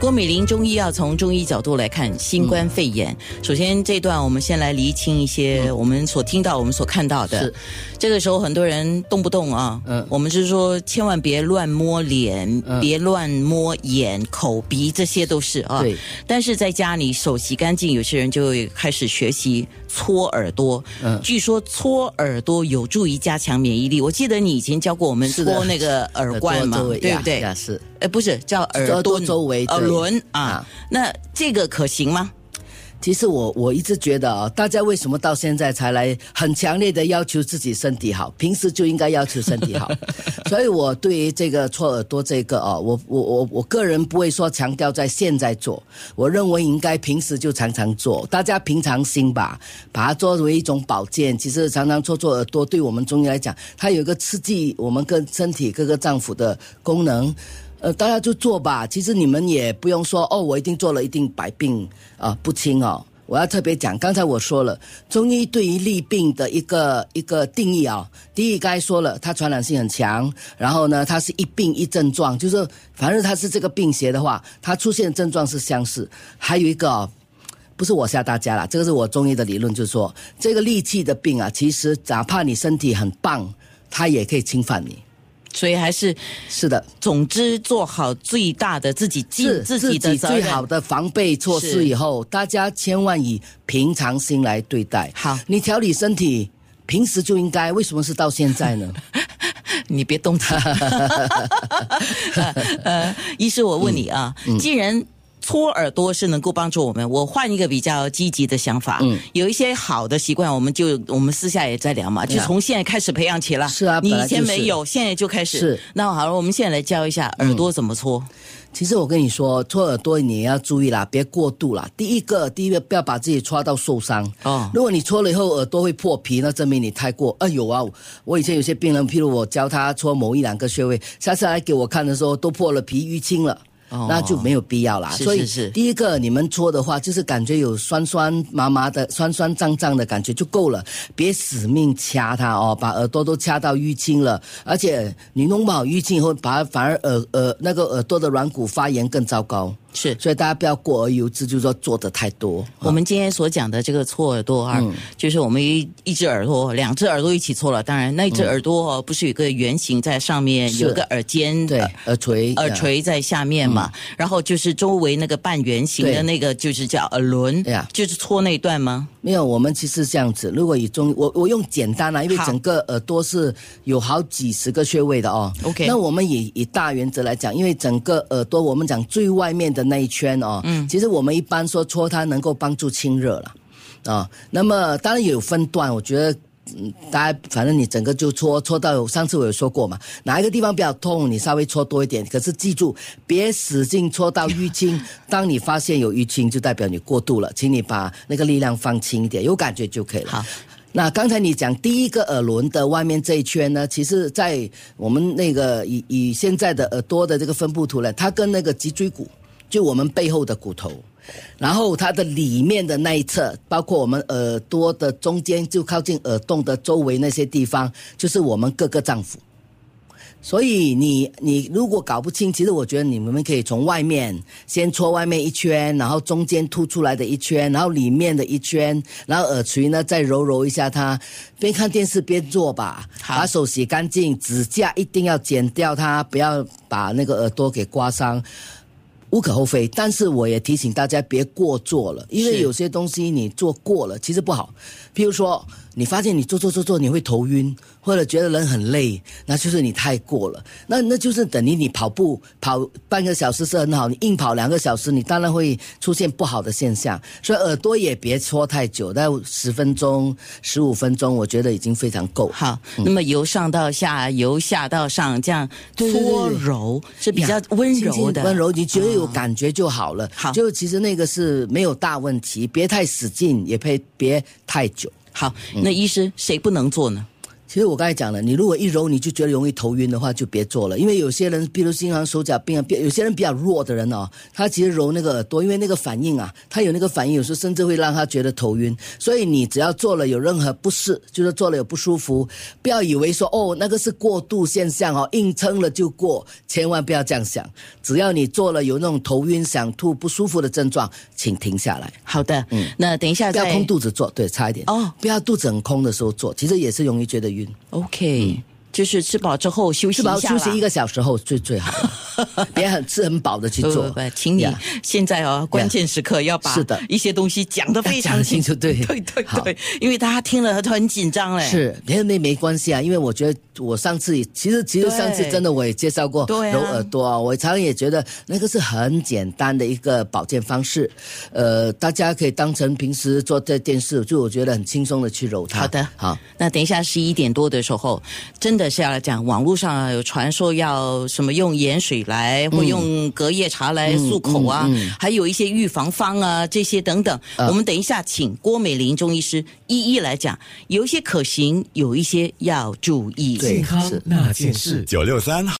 郭美玲中医要从中医角度来看新冠肺炎。首先，这段我们先来厘清一些我们所听到、我们所看到的。是这个时候，很多人动不动啊，嗯我们是说千万别乱摸脸，嗯别乱摸眼、口鼻，这些都是啊。对。但是在家里手洗干净，有些人就会开始学习搓耳朵。嗯据说搓耳朵有助于加强免疫力。我记得你以前教过我们搓那个耳冠嘛，对不对？是。呃，不是叫耳耳朵周围对耳轮啊啊。那这个可行吗？其实我我一直觉得啊，大家为什么到现在才来很强烈的要求自己身体好？平时就应该要求身体好。所以我对于这个搓耳朵这个哦，我我我我个人不会说强调在现在做，我认为应该平时就常常做，大家平常心吧，把它作为一种保健。其实常常搓搓耳朵，对我们中医来讲，它有一个刺激我们跟身体各个脏腑的功能。呃，大家就做吧。其实你们也不用说哦，我一定做了，一定百病啊、不侵哦。我要特别讲，刚才我说了，中医对于利病的一个一个定义啊、第一，刚才说了，它传染性很强，然后呢，它是一病一症状，就是反正它是这个病邪的话，它出现症状是相似。还有一个、哦。不是我吓大家啦，这个是我中医的理论，就是说这个戾气的病啊，其实哪怕你身体很棒，它也可以侵犯你。所以还是，是的，总之做好最大的自己尽自己的。最好的防备措施以后，大家千万以平常心来对待。好你调理身体，平时就应该，为什么是到现在呢？你别动他。呃，医师，我问你啊，嗯既然搓耳朵是能够帮助我们，我换一个比较积极的想法，嗯有一些好的习惯，我们就我们私下也在聊嘛，就从现在开始培养起了。是啊你以前没有，现在就开始。是。那好了，我们现在来教一下耳朵怎么搓。其实我跟你说，搓耳朵你也要注意啦，别过度啦。第一个，第一个不要把自己搓到受伤。哦如果你搓了以后耳朵会破皮，那证明你太过。啊，有啊，我以前有些病人，譬如我教他搓某一两个穴位，下次来给我看的时候都破了皮淤青了。哦那就没有必要啦。是所以是是第一个，你们搓的话，就是感觉有酸酸麻麻的、酸酸胀胀的感觉就够了，别死命掐它哦，把耳朵都掐到淤青了。而且你弄不好淤青以后，把反而耳耳那个耳朵的软骨发炎更糟糕。是所以大家不要过而有之，就是说做的太多。我们今天所讲的这个搓耳朵啊，嗯就是我们一一只耳朵、两只耳朵一起搓了。当然，那一只耳朵哦，不是有个圆形在上面，有个耳尖，对呃耳垂，耳垂在下面嘛，然后就是周围那个半圆形的那个，就是叫耳轮对呀，就是搓那一段吗？没有，我们其实这样子。如果以中，我我用简单啊，因为整个耳朵是有好几十个穴位的哦。OK 那我们以以大原则来讲，因为整个耳朵我们讲最外面的那一圈哦，嗯，其实我们一般说搓它能够帮助清热了，啊、那么当然也有分段，我觉得。嗯，大家反正你整个就搓搓到有，上次我有说过嘛，哪一个地方比较痛，你稍微搓多一点。可是记住，别使劲搓到淤青。当你发现有淤青，就代表你过度了，请你把那个力量放轻一点，有感觉就可以了。好。那刚才你讲第一个耳轮的外面这一圈呢，其实，在我们那个以以现在的耳朵的这个分布图呢，它跟那个脊椎骨，就我们背后的骨头，然后它的里面的那一侧，包括我们耳朵的中间，就靠近耳洞的周围那些地方，就是我们各个脏腑。所以你你如果搞不清，其实我觉得你们可以从外面先搓外面一圈，然后中间凸出来的一圈，然后里面的一圈，然后耳垂呢再揉揉一下它，边看电视边做吧。把手洗干净，指甲一定要剪掉它，不要把那个耳朵给刮伤。无可厚非，但是我也提醒大家别过做了，因为有些东西你做过了其实不好。譬如说，你发现你做做做做你会头晕，或者觉得人很累，那就是你太过了。那那就是等于你跑步跑半个小时是很好，你硬跑两个小时，你当然会出现不好的现象。所以耳朵也别搓太久，在十分钟、十五分钟，我觉得已经非常够。好，那么由上到下，由下到上，这样搓揉是比较温柔的，温柔，你觉得有感觉就好了。好就其实那个是没有大问题，别太使劲，也别别太久。好，嗯那医师谁不能做呢？其实我刚才讲了，你如果一揉你就觉得容易头晕的话，就别做了。因为有些人，比如经常手脚病啊，有些人比较弱的人哦，他其实揉那个耳朵，因为那个反应啊，他有那个反应，有时候甚至会让他觉得头晕。所以你只要做了有任何不适，就是做了有不舒服，不要以为说哦那个是过度现象哦，硬撑了就过，千万不要这样想。只要你做了有那种头晕、想吐、不舒服的症状，请停下来。好的，嗯，那等一下不要空肚子做，对，差一点哦不要肚子很空的时候做，其实也是容易觉得晕。OK，、就是吃饱之后休息一下啦休息一个小时后最最好了，别很吃很饱的去做。不不。不，请你呀。现在哦，关键时刻要把是的。一些东西讲得非常清楚。对。对对对，因为大家听了都很紧张嘞。是，别没没关系啊，因为我觉得我上次也其实其实上次真的我也介绍过对啊。揉耳朵啊，我常常也觉得那个是很简单的一个保健方式，呃，大家可以当成平时做在电视，就我觉得很轻松的去揉它。好的，好，那等一下十一点多的时候，真的是要来讲，网络上啊有传说要什么用盐水来，或用隔夜茶来漱口啊，嗯还有一些预防方啊，这些等等。我们等一下请郭美玲中医师一一来讲，有一些可行，有一些要注意。对健康那件事。九六三